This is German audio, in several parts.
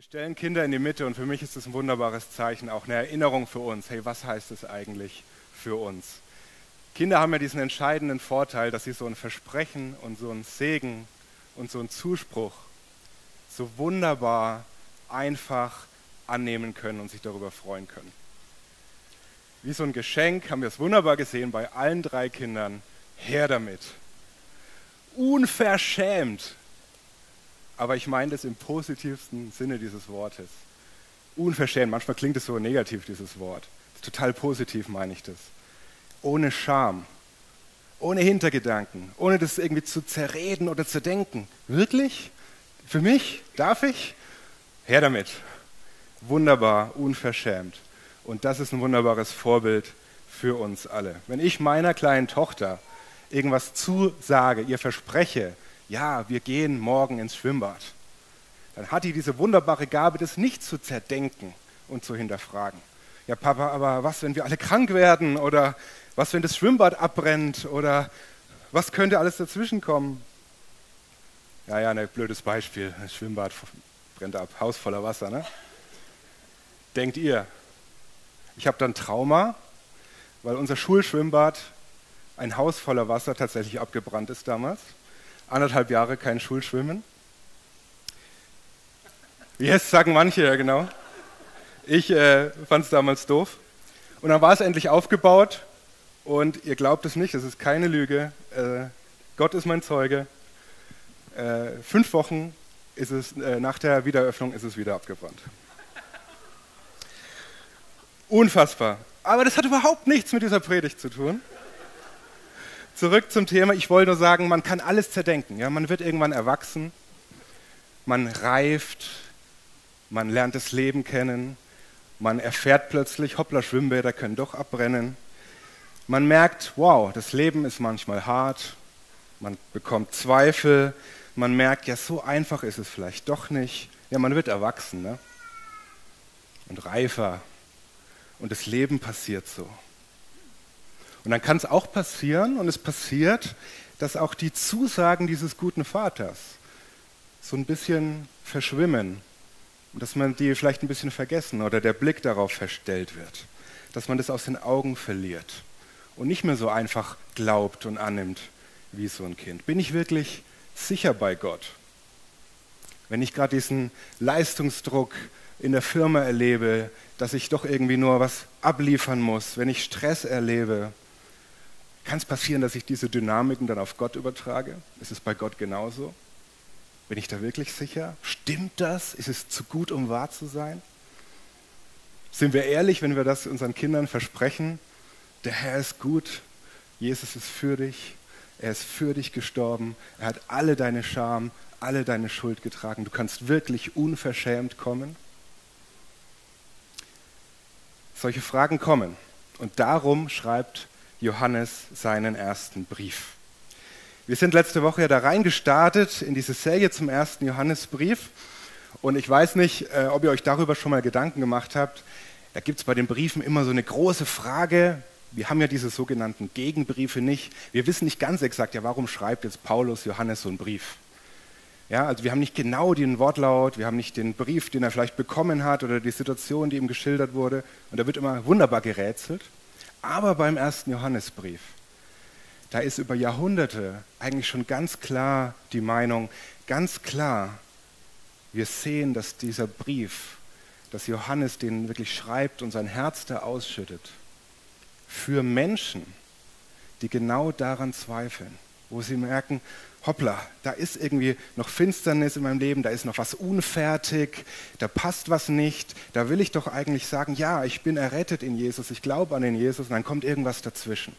Wir stellen Kinder in die Mitte und für mich ist das ein wunderbares Zeichen, auch eine Erinnerung für uns. Hey, was heißt es eigentlich für uns? Kinder haben ja diesen entscheidenden Vorteil, dass sie so ein Versprechen und so einen Segen und so einen Zuspruch so wunderbar einfach annehmen können und sich darüber freuen können. Wie so ein Geschenk haben wir es wunderbar gesehen bei allen drei Kindern. Her damit. Unverschämt aber ich meine das im positivsten Sinne dieses Wortes. Unverschämt, manchmal klingt es so negativ, dieses Wort. Total positiv meine ich das. Ohne Scham, ohne Hintergedanken, ohne das irgendwie zu zerreden oder zu denken. Wirklich? Für mich? Darf ich? Her damit. Wunderbar, unverschämt. Und das ist ein wunderbares Vorbild für uns alle. Wenn ich meiner kleinen Tochter irgendwas zusage, ihr verspreche, ja, wir gehen morgen ins Schwimmbad, dann hat die diese wunderbare Gabe, das nicht zu zerdenken und zu hinterfragen. Ja, Papa, aber was, wenn wir alle krank werden? Oder was, wenn das Schwimmbad abbrennt? Oder was könnte alles dazwischen kommen? Ja, ja, ein blödes Beispiel. Das Schwimmbad brennt ab, Haus voller Wasser. Ne? Denkt ihr, ich habe dann Trauma, weil unser Schulschwimmbad ein Haus voller Wasser tatsächlich abgebrannt ist damals? Anderthalb Jahre kein Schulschwimmen. Yes, sagen manche, ja genau. Ich äh, fand es damals doof. Und dann war es endlich aufgebaut und ihr glaubt es nicht, es ist keine Lüge. Äh, Gott ist mein Zeuge. Äh, fünf Wochen ist es, äh, nach der Wiedereröffnung ist es wieder abgebrannt. Unfassbar. Aber das hat überhaupt nichts mit dieser Predigt zu tun zurück zum Thema. Ich wollte nur sagen, man kann alles zerdenken. Ja? Man wird irgendwann erwachsen, man reift, man lernt das Leben kennen, man erfährt plötzlich, hoppla, Schwimmbäder können doch abbrennen. Man merkt, wow, das Leben ist manchmal hart, man bekommt Zweifel, man merkt, ja, so einfach ist es vielleicht doch nicht. Ja, man wird erwachsen ne? und reifer und das Leben passiert so. Und dann kann es auch passieren, und es passiert, dass auch die Zusagen dieses guten Vaters so ein bisschen verschwimmen, dass man die vielleicht ein bisschen vergessen oder der Blick darauf verstellt wird, dass man das aus den Augen verliert und nicht mehr so einfach glaubt und annimmt wie so ein Kind. Bin ich wirklich sicher bei Gott? Wenn ich gerade diesen Leistungsdruck in der Firma erlebe, dass ich doch irgendwie nur was abliefern muss, wenn ich Stress erlebe, kann es passieren, dass ich diese Dynamiken dann auf Gott übertrage? Ist es bei Gott genauso? Bin ich da wirklich sicher? Stimmt das? Ist es zu gut, um wahr zu sein? Sind wir ehrlich, wenn wir das unseren Kindern versprechen? Der Herr ist gut, Jesus ist für dich, er ist für dich gestorben, er hat alle deine Scham, alle deine Schuld getragen. Du kannst wirklich unverschämt kommen. Solche Fragen kommen. Und darum schreibt Johannes seinen ersten Brief. Wir sind letzte Woche ja da reingestartet in diese Serie zum ersten Johannesbrief. Und ich weiß nicht, äh, ob ihr euch darüber schon mal Gedanken gemacht habt. Da gibt es bei den Briefen immer so eine große Frage. Wir haben ja diese sogenannten Gegenbriefe nicht. Wir wissen nicht ganz exakt, ja, warum schreibt jetzt Paulus Johannes so einen Brief? Ja, also wir haben nicht genau den Wortlaut, wir haben nicht den Brief, den er vielleicht bekommen hat oder die Situation, die ihm geschildert wurde. Und da wird immer wunderbar gerätselt. Aber beim ersten Johannesbrief, da ist über Jahrhunderte eigentlich schon ganz klar die Meinung, ganz klar, wir sehen, dass dieser Brief, dass Johannes den wirklich schreibt und sein Herz da ausschüttet, für Menschen, die genau daran zweifeln, wo sie merken, hoppla, da ist irgendwie noch Finsternis in meinem Leben, da ist noch was unfertig, da passt was nicht, da will ich doch eigentlich sagen, ja, ich bin errettet in Jesus, ich glaube an den Jesus und dann kommt irgendwas dazwischen.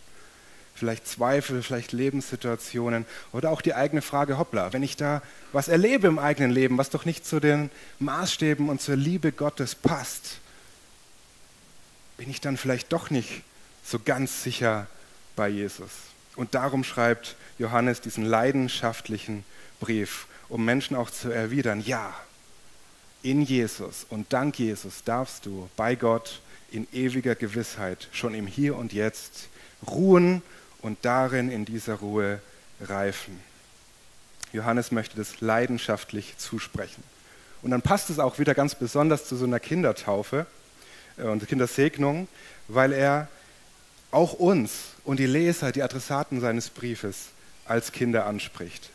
Vielleicht Zweifel, vielleicht Lebenssituationen oder auch die eigene Frage, hoppla, wenn ich da was erlebe im eigenen Leben, was doch nicht zu den Maßstäben und zur Liebe Gottes passt, bin ich dann vielleicht doch nicht so ganz sicher bei Jesus. Und darum schreibt Johannes diesen leidenschaftlichen Brief, um Menschen auch zu erwidern, ja, in Jesus und dank Jesus darfst du bei Gott in ewiger Gewissheit schon im Hier und Jetzt ruhen und darin in dieser Ruhe reifen. Johannes möchte das leidenschaftlich zusprechen. Und dann passt es auch wieder ganz besonders zu so einer Kindertaufe äh, und Kindersegnung, weil er auch uns und die Leser, die Adressaten seines Briefes als Kinder anspricht.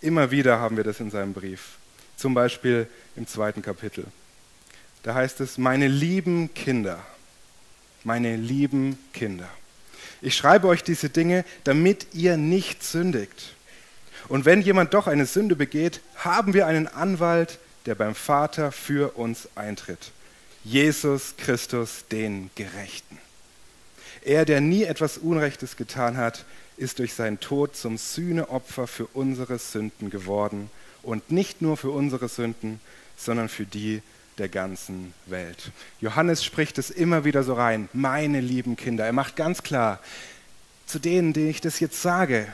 Immer wieder haben wir das in seinem Brief. Zum Beispiel im zweiten Kapitel. Da heißt es, meine lieben Kinder, meine lieben Kinder. Ich schreibe euch diese Dinge, damit ihr nicht sündigt. Und wenn jemand doch eine Sünde begeht, haben wir einen Anwalt, der beim Vater für uns eintritt. Jesus Christus, den Gerechten. Er, der nie etwas Unrechtes getan hat, ist durch seinen Tod zum Sühneopfer für unsere Sünden geworden. Und nicht nur für unsere Sünden, sondern für die der ganzen Welt. Johannes spricht es immer wieder so rein, meine lieben Kinder. Er macht ganz klar, zu denen, denen ich das jetzt sage,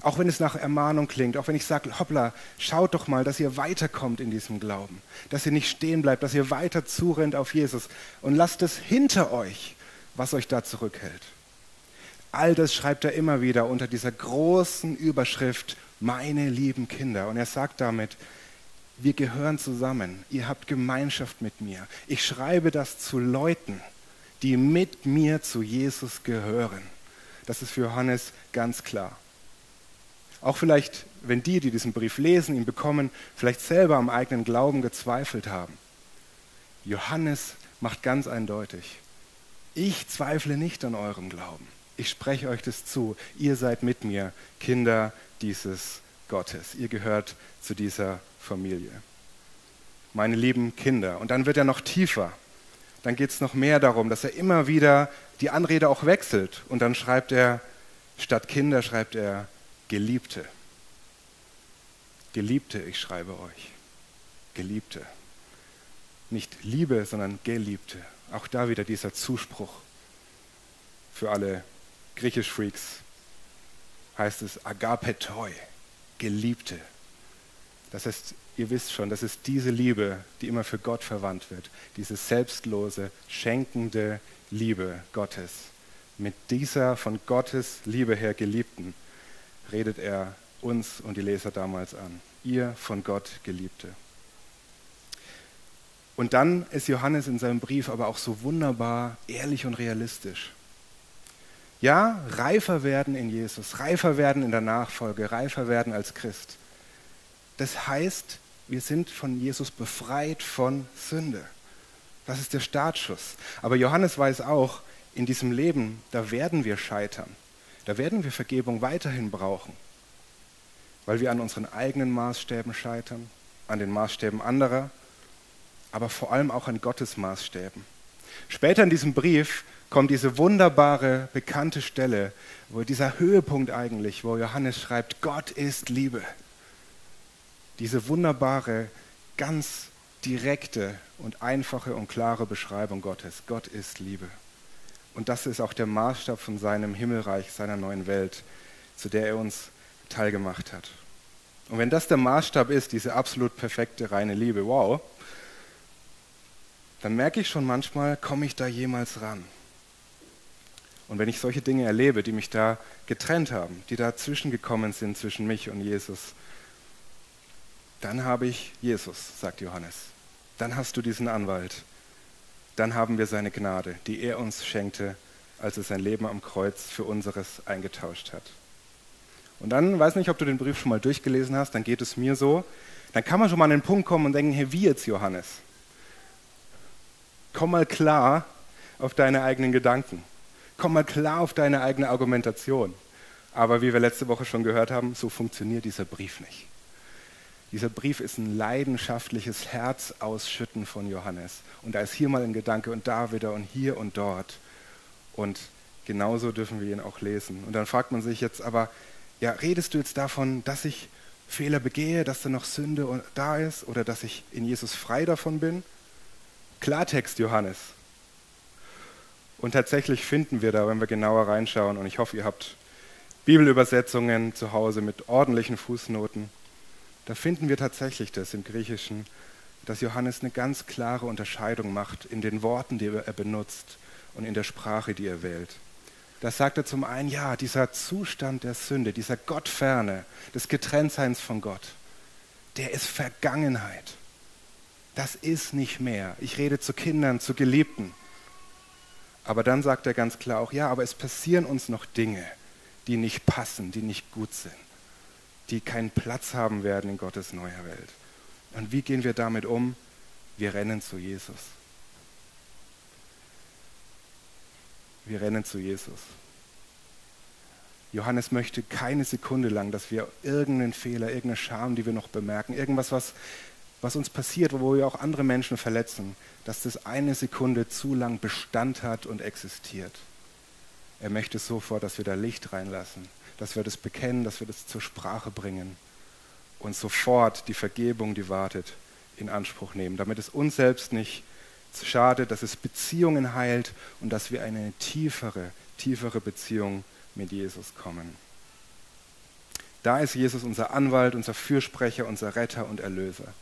auch wenn es nach Ermahnung klingt, auch wenn ich sage, hoppla, schaut doch mal, dass ihr weiterkommt in diesem Glauben, dass ihr nicht stehen bleibt, dass ihr weiter zurennt auf Jesus und lasst es hinter euch, was euch da zurückhält. All das schreibt er immer wieder unter dieser großen Überschrift, meine lieben Kinder. Und er sagt damit, wir gehören zusammen, ihr habt Gemeinschaft mit mir. Ich schreibe das zu Leuten, die mit mir zu Jesus gehören. Das ist für Johannes ganz klar. Auch vielleicht, wenn die, die diesen Brief lesen, ihn bekommen, vielleicht selber am eigenen Glauben gezweifelt haben. Johannes macht ganz eindeutig, ich zweifle nicht an eurem Glauben. Ich spreche euch das zu. Ihr seid mit mir Kinder dieses Gottes. Ihr gehört zu dieser Familie. Meine lieben Kinder. Und dann wird er noch tiefer. Dann geht es noch mehr darum, dass er immer wieder die Anrede auch wechselt. Und dann schreibt er, statt Kinder schreibt er Geliebte. Geliebte, ich schreibe euch. Geliebte. Nicht Liebe, sondern Geliebte. Auch da wieder dieser Zuspruch für alle Griechisch-Freaks. Heißt es Agapetoi, Geliebte. Das heißt, ihr wisst schon, das ist diese Liebe, die immer für Gott verwandt wird. Diese selbstlose, schenkende Liebe Gottes. Mit dieser von Gottes Liebe her Geliebten redet er uns und die Leser damals an. Ihr von Gott Geliebte. Und dann ist Johannes in seinem Brief aber auch so wunderbar ehrlich und realistisch. Ja, reifer werden in Jesus, reifer werden in der Nachfolge, reifer werden als Christ. Das heißt, wir sind von Jesus befreit von Sünde. Das ist der Startschuss. Aber Johannes weiß auch, in diesem Leben, da werden wir scheitern. Da werden wir Vergebung weiterhin brauchen, weil wir an unseren eigenen Maßstäben scheitern, an den Maßstäben anderer, aber vor allem auch an Gottes Maßstäben. Später in diesem Brief kommt diese wunderbare, bekannte Stelle, wo dieser Höhepunkt eigentlich, wo Johannes schreibt, Gott ist Liebe diese wunderbare, ganz direkte und einfache und klare Beschreibung Gottes. Gott ist Liebe. Und das ist auch der Maßstab von seinem Himmelreich, seiner neuen Welt, zu der er uns teilgemacht hat. Und wenn das der Maßstab ist, diese absolut perfekte, reine Liebe, wow, dann merke ich schon manchmal, komme ich da jemals ran? Und wenn ich solche Dinge erlebe, die mich da getrennt haben, die dazwischen gekommen sind zwischen mich und Jesus, dann habe ich Jesus, sagt Johannes. Dann hast du diesen Anwalt. Dann haben wir seine Gnade, die er uns schenkte, als er sein Leben am Kreuz für unseres eingetauscht hat. Und dann, weiß nicht, ob du den Brief schon mal durchgelesen hast, dann geht es mir so, dann kann man schon mal an den Punkt kommen und denken, hey, wie jetzt Johannes? Komm mal klar auf deine eigenen Gedanken. Komm mal klar auf deine eigene Argumentation. Aber wie wir letzte Woche schon gehört haben, so funktioniert dieser Brief nicht. Dieser Brief ist ein leidenschaftliches Herzausschütten von Johannes. Und da ist hier mal ein Gedanke und da wieder und hier und dort. Und genauso dürfen wir ihn auch lesen. Und dann fragt man sich jetzt aber, ja, redest du jetzt davon, dass ich Fehler begehe, dass da noch Sünde da ist oder dass ich in Jesus frei davon bin? Klartext, Johannes. Und tatsächlich finden wir da, wenn wir genauer reinschauen, und ich hoffe, ihr habt Bibelübersetzungen zu Hause mit ordentlichen Fußnoten, da finden wir tatsächlich das im Griechischen, dass Johannes eine ganz klare Unterscheidung macht in den Worten, die er benutzt und in der Sprache, die er wählt. Da sagt er zum einen, ja, dieser Zustand der Sünde, dieser Gottferne, des Getrenntseins von Gott, der ist Vergangenheit. Das ist nicht mehr. Ich rede zu Kindern, zu Geliebten. Aber dann sagt er ganz klar auch, ja, aber es passieren uns noch Dinge, die nicht passen, die nicht gut sind, die keinen Platz haben werden in Gottes neuer Welt. Und wie gehen wir damit um? Wir rennen zu Jesus. Wir rennen zu Jesus. Johannes möchte keine Sekunde lang, dass wir irgendeinen Fehler, irgendeine Scham, die wir noch bemerken, irgendwas, was, was uns passiert, wo wir auch andere Menschen verletzen, dass das eine Sekunde zu lang Bestand hat und existiert. Er möchte sofort, dass wir da Licht reinlassen, dass wir das bekennen, dass wir das zur Sprache bringen und sofort die Vergebung, die wartet, in Anspruch nehmen, damit es uns selbst nicht schadet, dass es Beziehungen heilt und dass wir eine tiefere, tiefere Beziehung mit Jesus kommen. Da ist Jesus unser Anwalt, unser Fürsprecher, unser Retter und Erlöser.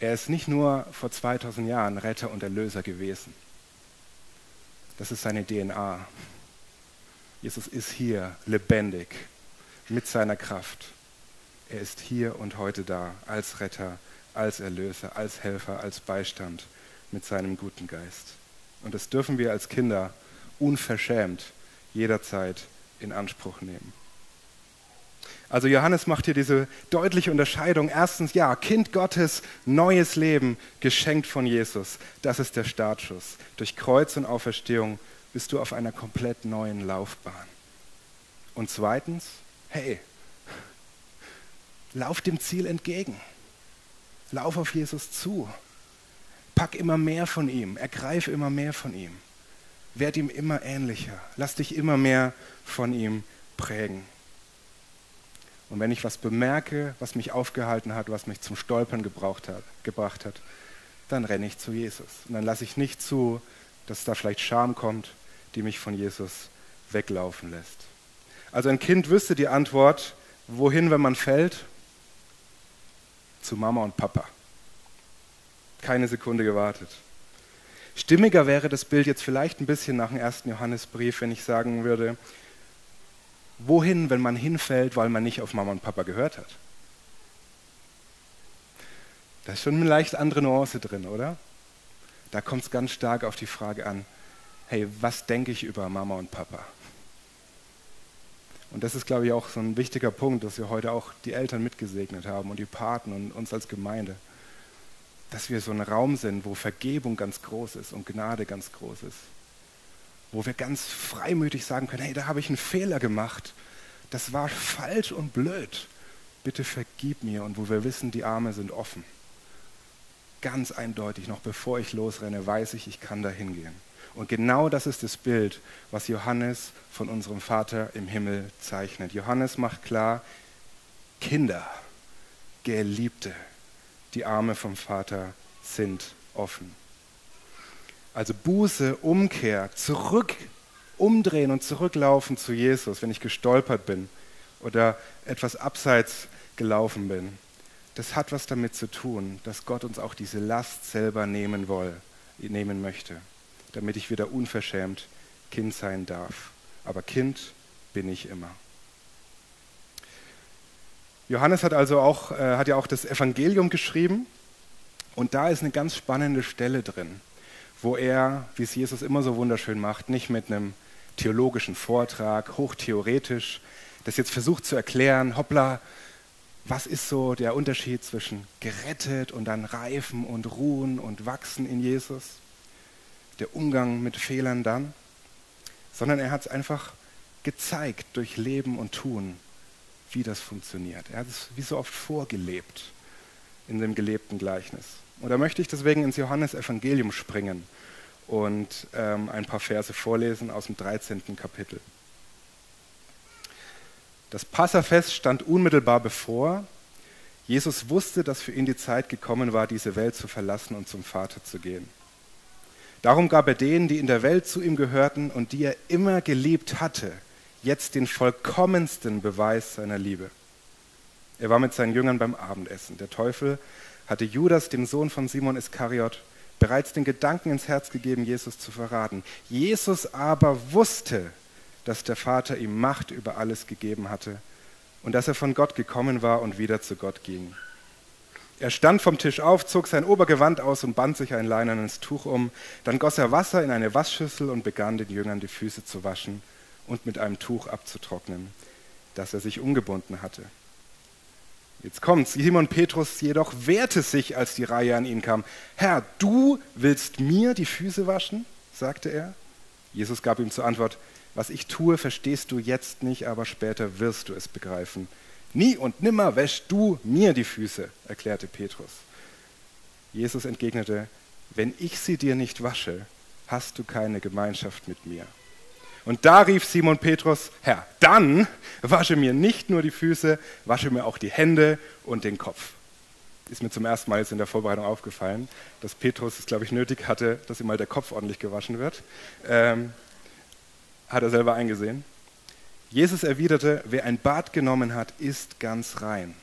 Er ist nicht nur vor 2000 Jahren Retter und Erlöser gewesen. Das ist seine DNA. Jesus ist hier lebendig mit seiner Kraft. Er ist hier und heute da als Retter, als Erlöser, als Helfer, als Beistand mit seinem guten Geist. Und das dürfen wir als Kinder unverschämt jederzeit in Anspruch nehmen. Also Johannes macht hier diese deutliche Unterscheidung. Erstens, ja, Kind Gottes, neues Leben, geschenkt von Jesus. Das ist der Startschuss. Durch Kreuz und Auferstehung bist du auf einer komplett neuen Laufbahn. Und zweitens, hey, lauf dem Ziel entgegen. Lauf auf Jesus zu. Pack immer mehr von ihm. Ergreif immer mehr von ihm. Werd ihm immer ähnlicher. Lass dich immer mehr von ihm prägen. Und wenn ich was bemerke, was mich aufgehalten hat, was mich zum Stolpern gebraucht hat, gebracht hat, dann renne ich zu Jesus. Und dann lasse ich nicht zu, dass da vielleicht Scham kommt, die mich von Jesus weglaufen lässt. Also ein Kind wüsste die Antwort, wohin, wenn man fällt? Zu Mama und Papa. Keine Sekunde gewartet. Stimmiger wäre das Bild jetzt vielleicht ein bisschen nach dem ersten Johannesbrief, wenn ich sagen würde, wohin, wenn man hinfällt, weil man nicht auf Mama und Papa gehört hat? Da ist schon eine leicht andere Nuance drin, oder? Da kommt es ganz stark auf die Frage an, hey, was denke ich über Mama und Papa? Und das ist, glaube ich, auch so ein wichtiger Punkt, dass wir heute auch die Eltern mitgesegnet haben und die Paten und uns als Gemeinde dass wir so ein Raum sind, wo Vergebung ganz groß ist und Gnade ganz groß ist. Wo wir ganz freimütig sagen können, hey, da habe ich einen Fehler gemacht. Das war falsch und blöd. Bitte vergib mir. Und wo wir wissen, die Arme sind offen. Ganz eindeutig, noch bevor ich losrenne, weiß ich, ich kann da hingehen. Und genau das ist das Bild, was Johannes von unserem Vater im Himmel zeichnet. Johannes macht klar, Kinder, Geliebte, die Arme vom Vater sind offen. Also Buße, Umkehr, zurück, umdrehen und zurücklaufen zu Jesus, wenn ich gestolpert bin oder etwas abseits gelaufen bin. Das hat was damit zu tun, dass Gott uns auch diese Last selber nehmen, will, nehmen möchte, damit ich wieder unverschämt Kind sein darf. Aber Kind bin ich immer. Johannes hat also auch, äh, hat ja auch das Evangelium geschrieben und da ist eine ganz spannende Stelle drin, wo er, wie es Jesus immer so wunderschön macht, nicht mit einem theologischen Vortrag, hochtheoretisch, das jetzt versucht zu erklären, hoppla, was ist so der Unterschied zwischen gerettet und dann reifen und ruhen und wachsen in Jesus, der Umgang mit Fehlern dann, sondern er hat es einfach gezeigt durch Leben und Tun wie das funktioniert. Er hat es wie so oft vorgelebt in dem gelebten Gleichnis. Und da möchte ich deswegen ins Johannesevangelium springen und ähm, ein paar Verse vorlesen aus dem 13. Kapitel. Das Passafest stand unmittelbar bevor. Jesus wusste, dass für ihn die Zeit gekommen war, diese Welt zu verlassen und zum Vater zu gehen. Darum gab er denen, die in der Welt zu ihm gehörten und die er immer geliebt hatte, jetzt den vollkommensten Beweis seiner Liebe. Er war mit seinen Jüngern beim Abendessen. Der Teufel hatte Judas, dem Sohn von Simon Iskariot, bereits den Gedanken ins Herz gegeben, Jesus zu verraten. Jesus aber wusste, dass der Vater ihm Macht über alles gegeben hatte und dass er von Gott gekommen war und wieder zu Gott ging. Er stand vom Tisch auf, zog sein Obergewand aus und band sich ein leinernes Tuch um. Dann goss er Wasser in eine Waschschüssel und begann den Jüngern die Füße zu waschen und mit einem Tuch abzutrocknen, das er sich umgebunden hatte. Jetzt kommt's. Simon Petrus jedoch wehrte sich, als die Reihe an ihn kam. Herr, du willst mir die Füße waschen? sagte er. Jesus gab ihm zur Antwort, was ich tue, verstehst du jetzt nicht, aber später wirst du es begreifen. Nie und nimmer wäschst du mir die Füße, erklärte Petrus. Jesus entgegnete, wenn ich sie dir nicht wasche, hast du keine Gemeinschaft mit mir. Und da rief Simon Petrus, Herr, dann wasche mir nicht nur die Füße, wasche mir auch die Hände und den Kopf. Ist mir zum ersten Mal jetzt in der Vorbereitung aufgefallen, dass Petrus es, glaube ich, nötig hatte, dass ihm mal der Kopf ordentlich gewaschen wird. Ähm, hat er selber eingesehen. Jesus erwiderte, wer ein Bad genommen hat, ist ganz rein.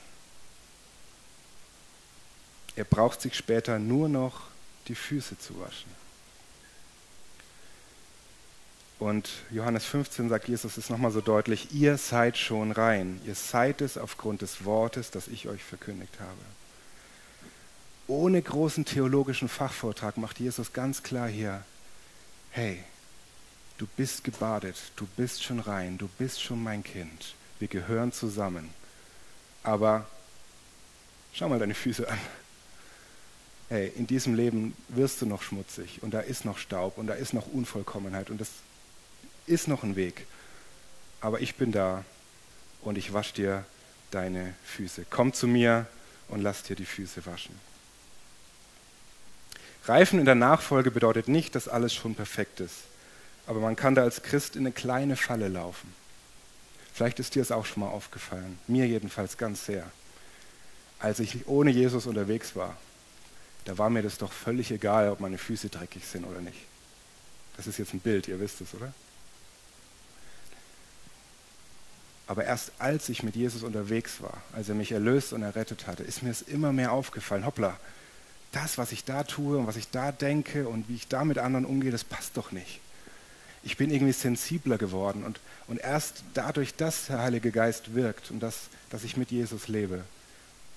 Er braucht sich später nur noch die Füße zu waschen. Und Johannes 15 sagt Jesus es nochmal so deutlich, ihr seid schon rein, ihr seid es aufgrund des Wortes, das ich euch verkündigt habe. Ohne großen theologischen Fachvortrag macht Jesus ganz klar hier, hey, du bist gebadet, du bist schon rein, du bist schon mein Kind, wir gehören zusammen. Aber schau mal deine Füße an. Hey, in diesem Leben wirst du noch schmutzig und da ist noch Staub und da ist noch Unvollkommenheit und das ist noch ein Weg. Aber ich bin da und ich wasche dir deine Füße. Komm zu mir und lass dir die Füße waschen. Reifen in der Nachfolge bedeutet nicht, dass alles schon perfekt ist. Aber man kann da als Christ in eine kleine Falle laufen. Vielleicht ist dir es auch schon mal aufgefallen. Mir jedenfalls ganz sehr. Als ich ohne Jesus unterwegs war, da war mir das doch völlig egal, ob meine Füße dreckig sind oder nicht. Das ist jetzt ein Bild, ihr wisst es, oder? Aber erst als ich mit Jesus unterwegs war, als er mich erlöst und errettet hatte, ist mir es immer mehr aufgefallen, hoppla, das, was ich da tue und was ich da denke und wie ich da mit anderen umgehe, das passt doch nicht ich bin irgendwie sensibler geworden. Und, und erst dadurch, dass der Heilige Geist wirkt und dass, dass ich mit Jesus lebe,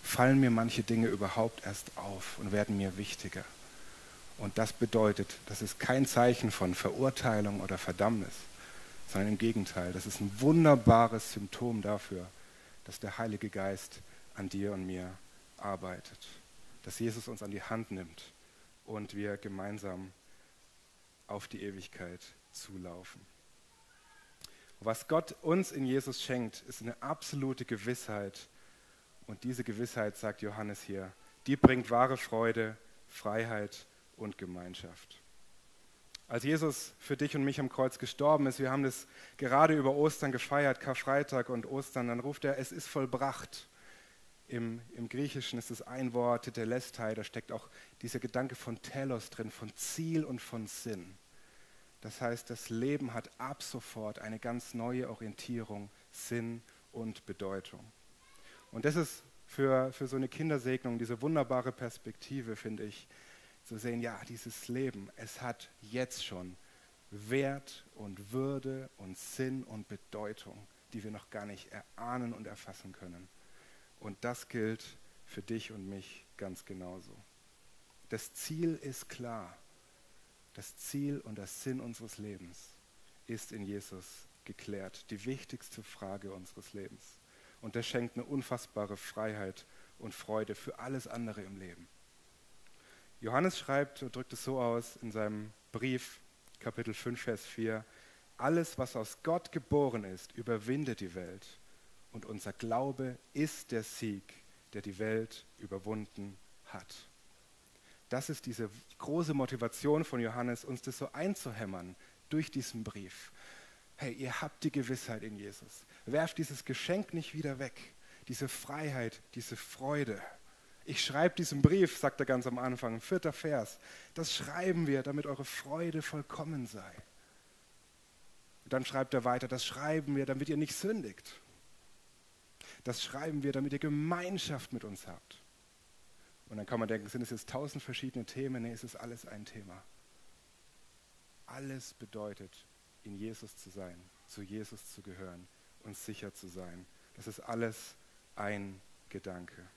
fallen mir manche Dinge überhaupt erst auf und werden mir wichtiger. Und das bedeutet, das ist kein Zeichen von Verurteilung oder Verdammnis, sondern im Gegenteil, das ist ein wunderbares Symptom dafür, dass der Heilige Geist an dir und mir arbeitet, dass Jesus uns an die Hand nimmt und wir gemeinsam auf die Ewigkeit zulaufen. Was Gott uns in Jesus schenkt, ist eine absolute Gewissheit. Und diese Gewissheit, sagt Johannes hier, die bringt wahre Freude, Freiheit und Gemeinschaft. Als Jesus für dich und mich am Kreuz gestorben ist, wir haben das gerade über Ostern gefeiert, Karfreitag und Ostern, dann ruft er, es ist vollbracht. Im, Im, Griechischen ist es ein Wort, der Lestai, da steckt auch dieser Gedanke von Telos drin, von Ziel und von Sinn. Das heißt, das Leben hat ab sofort eine ganz neue Orientierung, Sinn und Bedeutung. Und das ist für, für so eine Kindersegnung diese wunderbare Perspektive, finde ich, zu sehen, ja, dieses Leben, es hat jetzt schon Wert und Würde und Sinn und Bedeutung, die wir noch gar nicht erahnen und erfassen können. Und das gilt für dich und mich ganz genauso. Das Ziel ist klar das Ziel und das Sinn unseres Lebens ist in Jesus geklärt. Die wichtigste Frage unseres Lebens. Und der schenkt eine unfassbare Freiheit und Freude für alles andere im Leben. Johannes schreibt, drückt es so aus in seinem Brief, Kapitel 5, Vers 4, alles, was aus Gott geboren ist, überwindet die Welt. Und unser Glaube ist der Sieg, der die Welt überwunden hat. Das ist diese große Motivation von Johannes, uns das so einzuhämmern durch diesen Brief. Hey, ihr habt die Gewissheit in Jesus. Werft dieses Geschenk nicht wieder weg. Diese Freiheit, diese Freude. Ich schreibe diesen Brief, sagt er ganz am Anfang, vierter Vers. Das schreiben wir, damit eure Freude vollkommen sei. Und dann schreibt er weiter, das schreiben wir, damit ihr nicht sündigt. Das schreiben wir, damit ihr Gemeinschaft mit uns habt. Und dann kann man denken, sind es jetzt tausend verschiedene Themen? Nee, es ist alles ein Thema. Alles bedeutet, in Jesus zu sein, zu Jesus zu gehören und sicher zu sein. Das ist alles ein Gedanke.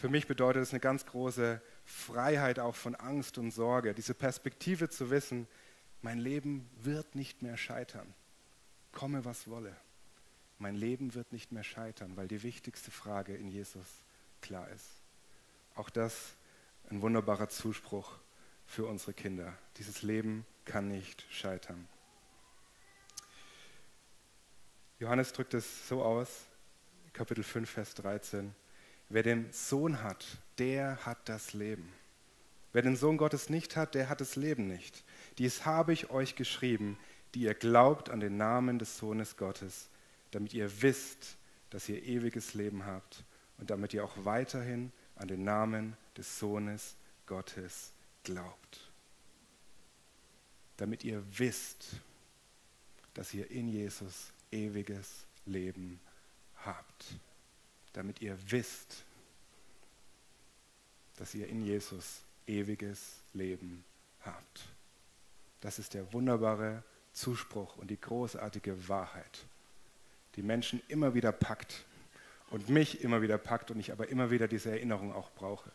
Für mich bedeutet es eine ganz große Freiheit auch von Angst und Sorge, diese Perspektive zu wissen, mein Leben wird nicht mehr scheitern, komme was wolle. Mein Leben wird nicht mehr scheitern, weil die wichtigste Frage in Jesus klar ist. Auch das ein wunderbarer Zuspruch für unsere Kinder. Dieses Leben kann nicht scheitern. Johannes drückt es so aus, Kapitel 5, Vers 13. Wer den Sohn hat, der hat das Leben. Wer den Sohn Gottes nicht hat, der hat das Leben nicht. Dies habe ich euch geschrieben, die ihr glaubt an den Namen des Sohnes Gottes, damit ihr wisst, dass ihr ewiges Leben habt und damit ihr auch weiterhin an den Namen des Sohnes Gottes glaubt. Damit ihr wisst, dass ihr in Jesus ewiges Leben habt. Damit ihr wisst, dass ihr in Jesus ewiges Leben habt. Das ist der wunderbare Zuspruch und die großartige Wahrheit, die Menschen immer wieder packt und mich immer wieder packt und ich aber immer wieder diese Erinnerung auch brauche.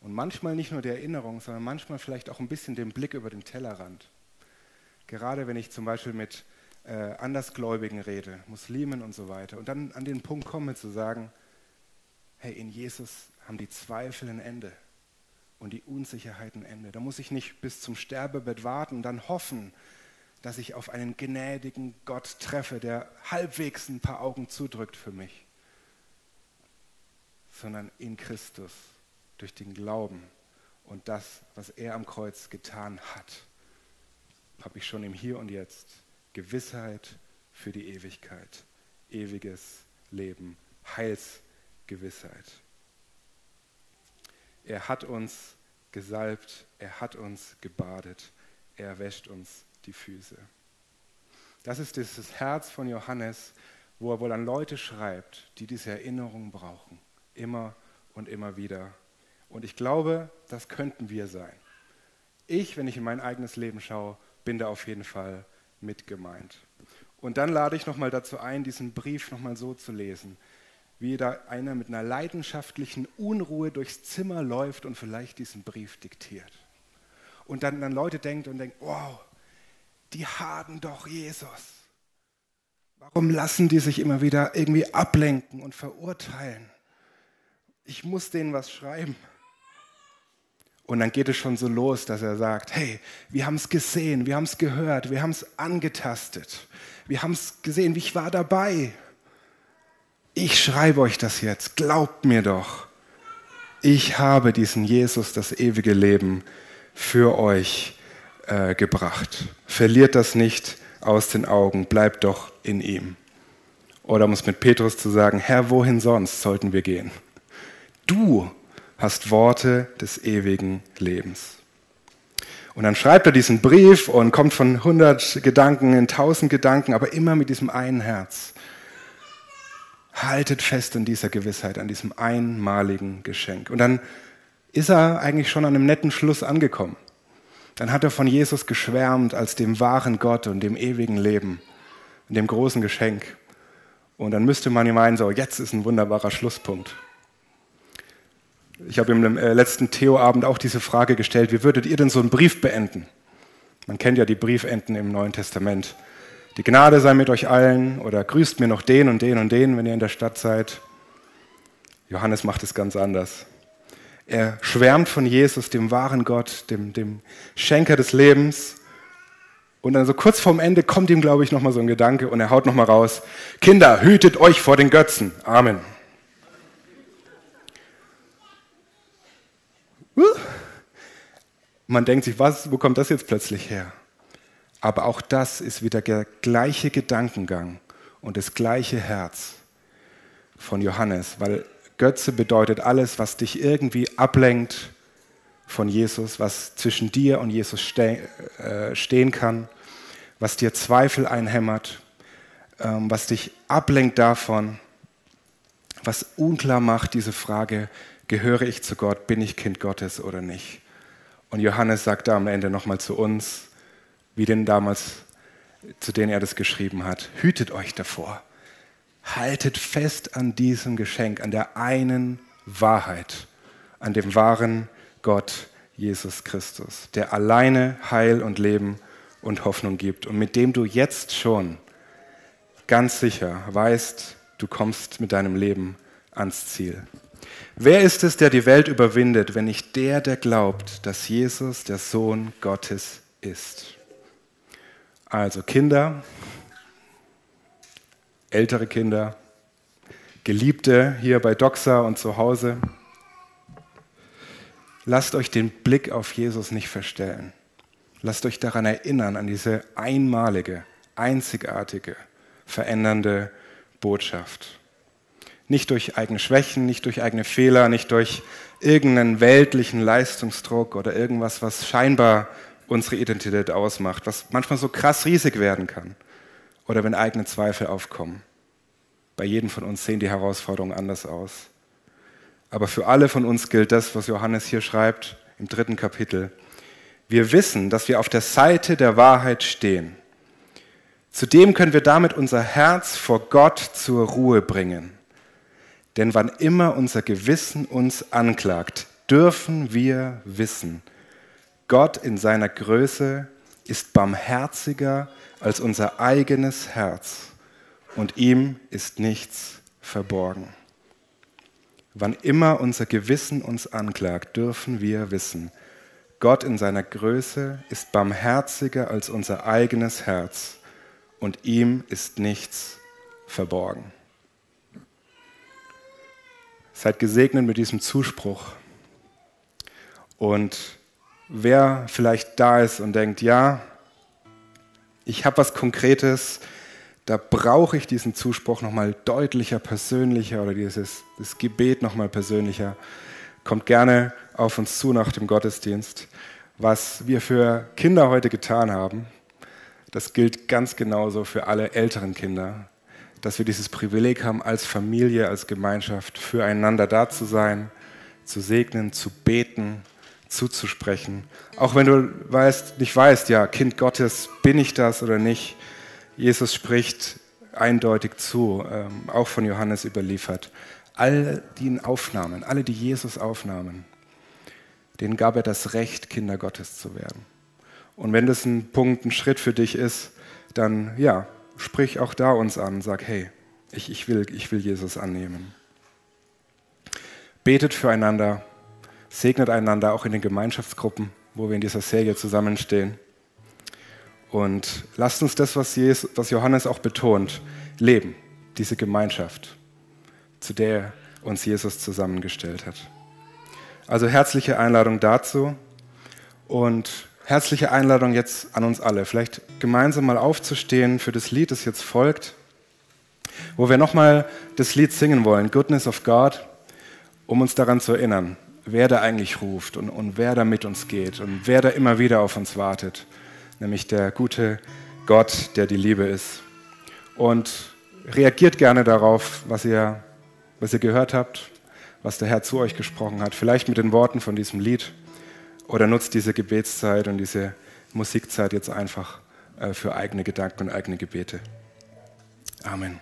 Und manchmal nicht nur die Erinnerung, sondern manchmal vielleicht auch ein bisschen den Blick über den Tellerrand. Gerade wenn ich zum Beispiel mit äh, Andersgläubigen rede, Muslimen und so weiter, und dann an den Punkt komme zu sagen, hey, in Jesus haben die Zweifel ein Ende und die Unsicherheit ein Ende. Da muss ich nicht bis zum Sterbebett warten und dann hoffen, dass ich auf einen gnädigen Gott treffe, der halbwegs ein paar Augen zudrückt für mich, sondern in Christus, durch den Glauben und das, was er am Kreuz getan hat, habe ich schon im Hier und Jetzt Gewissheit für die Ewigkeit, ewiges Leben, Heilsgewissheit. Er hat uns gesalbt, er hat uns gebadet, er wäscht uns die Füße. Das ist dieses Herz von Johannes, wo er wohl an Leute schreibt, die diese Erinnerung brauchen, immer und immer wieder. Und ich glaube, das könnten wir sein. Ich, wenn ich in mein eigenes Leben schaue, bin da auf jeden Fall mit gemeint. Und dann lade ich nochmal dazu ein, diesen Brief nochmal so zu lesen, wie da einer mit einer leidenschaftlichen Unruhe durchs Zimmer läuft und vielleicht diesen Brief diktiert. Und dann an Leute denkt und denkt, wow, die haben doch Jesus. Warum lassen die sich immer wieder irgendwie ablenken und verurteilen? Ich muss denen was schreiben. Und dann geht es schon so los, dass er sagt, hey, wir haben es gesehen, wir haben es gehört, wir haben es angetastet, wir haben es gesehen, ich war dabei. Ich schreibe euch das jetzt, glaubt mir doch. Ich habe diesen Jesus, das ewige Leben, für euch äh, gebracht. Verliert das nicht aus den Augen, bleibt doch in ihm. Oder um es mit Petrus zu sagen, Herr, wohin sonst sollten wir gehen? Du hast Worte des ewigen Lebens. Und dann schreibt er diesen Brief und kommt von 100 Gedanken in 1000 Gedanken, aber immer mit diesem einen Herz. Haltet fest an dieser Gewissheit, an diesem einmaligen Geschenk. Und dann ist er eigentlich schon an einem netten Schluss angekommen. Dann hat er von Jesus geschwärmt als dem wahren Gott und dem ewigen Leben, dem großen Geschenk. Und dann müsste man ihm meinen, so, jetzt ist ein wunderbarer Schlusspunkt. Ich habe im äh, letzten Theo-Abend auch diese Frage gestellt, wie würdet ihr denn so einen Brief beenden? Man kennt ja die Briefenden im Neuen Testament. Die Gnade sei mit euch allen oder grüßt mir noch den und den und den, wenn ihr in der Stadt seid. Johannes macht es ganz anders. Er schwärmt von Jesus, dem wahren Gott, dem, dem Schenker des Lebens. Und dann so kurz vorm Ende kommt ihm, glaube ich, nochmal so ein Gedanke und er haut nochmal raus, Kinder, hütet euch vor den Götzen. Amen. Man denkt sich, was, wo kommt das jetzt plötzlich her? Aber auch das ist wieder der gleiche Gedankengang und das gleiche Herz von Johannes, weil Götze bedeutet alles, was dich irgendwie ablenkt von Jesus, was zwischen dir und Jesus ste äh, stehen kann, was dir Zweifel einhämmert, ähm, was dich ablenkt davon, was unklar macht diese Frage, gehöre ich zu Gott, bin ich Kind Gottes oder nicht. Und Johannes sagt da am Ende nochmal zu uns, wie denn damals, zu denen er das geschrieben hat, hütet euch davor, haltet fest an diesem Geschenk, an der einen Wahrheit an dem wahren Gott Jesus Christus, der alleine Heil und Leben und Hoffnung gibt und mit dem du jetzt schon ganz sicher weißt, du kommst mit deinem Leben ans Ziel. Wer ist es, der die Welt überwindet, wenn nicht der, der glaubt, dass Jesus der Sohn Gottes ist? Also Kinder, ältere Kinder, Geliebte hier bei Doxa und zu Hause, lasst euch den Blick auf Jesus nicht verstellen. Lasst euch daran erinnern, an diese einmalige, einzigartige, verändernde Botschaft. Nicht durch eigene Schwächen, nicht durch eigene Fehler, nicht durch irgendeinen weltlichen Leistungsdruck oder irgendwas, was scheinbar unsere Identität ausmacht, was manchmal so krass riesig werden kann. Oder wenn eigene Zweifel aufkommen. Bei jedem von uns sehen die Herausforderungen anders aus. Aber für alle von uns gilt das, was Johannes hier schreibt im dritten Kapitel. Wir wissen, dass wir auf der Seite der Wahrheit stehen. Zudem können wir damit unser Herz vor Gott zur Ruhe bringen. Denn wann immer unser Gewissen uns anklagt, dürfen wir wissen, Gott in seiner Größe ist barmherziger als unser eigenes Herz und ihm ist nichts verborgen. Wann immer unser Gewissen uns anklagt, dürfen wir wissen, Gott in seiner Größe ist barmherziger als unser eigenes Herz und ihm ist nichts verborgen. Seid gesegnet mit diesem Zuspruch. Und wer vielleicht da ist und denkt, ja, ich habe was Konkretes, da brauche ich diesen Zuspruch nochmal deutlicher, persönlicher oder dieses das Gebet nochmal persönlicher, kommt gerne auf uns zu nach dem Gottesdienst. Was wir für Kinder heute getan haben, das gilt ganz genauso für alle älteren Kinder, dass wir dieses Privileg haben, als Familie, als Gemeinschaft füreinander da zu sein, zu segnen, zu beten, zuzusprechen. Auch wenn du weißt, nicht weißt, ja, Kind Gottes, bin ich das oder nicht? Jesus spricht eindeutig zu, ähm, auch von Johannes überliefert. All die ihn aufnahmen, alle, die Jesus aufnahmen, denen gab er das Recht, Kinder Gottes zu werden. Und wenn das ein Punkt, ein Schritt für dich ist, dann ja, sprich auch da uns an, sag, hey, ich, ich, will, ich will Jesus annehmen. Betet füreinander, segnet einander auch in den Gemeinschaftsgruppen, wo wir in dieser Serie zusammenstehen. Und lasst uns das, was, Jesus, was Johannes auch betont, leben, diese Gemeinschaft, zu der uns Jesus zusammengestellt hat. Also herzliche Einladung dazu und herzliche Einladung jetzt an uns alle, vielleicht gemeinsam mal aufzustehen für das Lied, das jetzt folgt, wo wir nochmal das Lied singen wollen, Goodness of God, um uns daran zu erinnern, wer da eigentlich ruft und, und wer da mit uns geht und wer da immer wieder auf uns wartet, nämlich der gute Gott, der die Liebe ist. Und reagiert gerne darauf, was ihr, was ihr gehört habt, was der Herr zu euch gesprochen hat, vielleicht mit den Worten von diesem Lied oder nutzt diese Gebetszeit und diese Musikzeit jetzt einfach äh, für eigene Gedanken und eigene Gebete. Amen.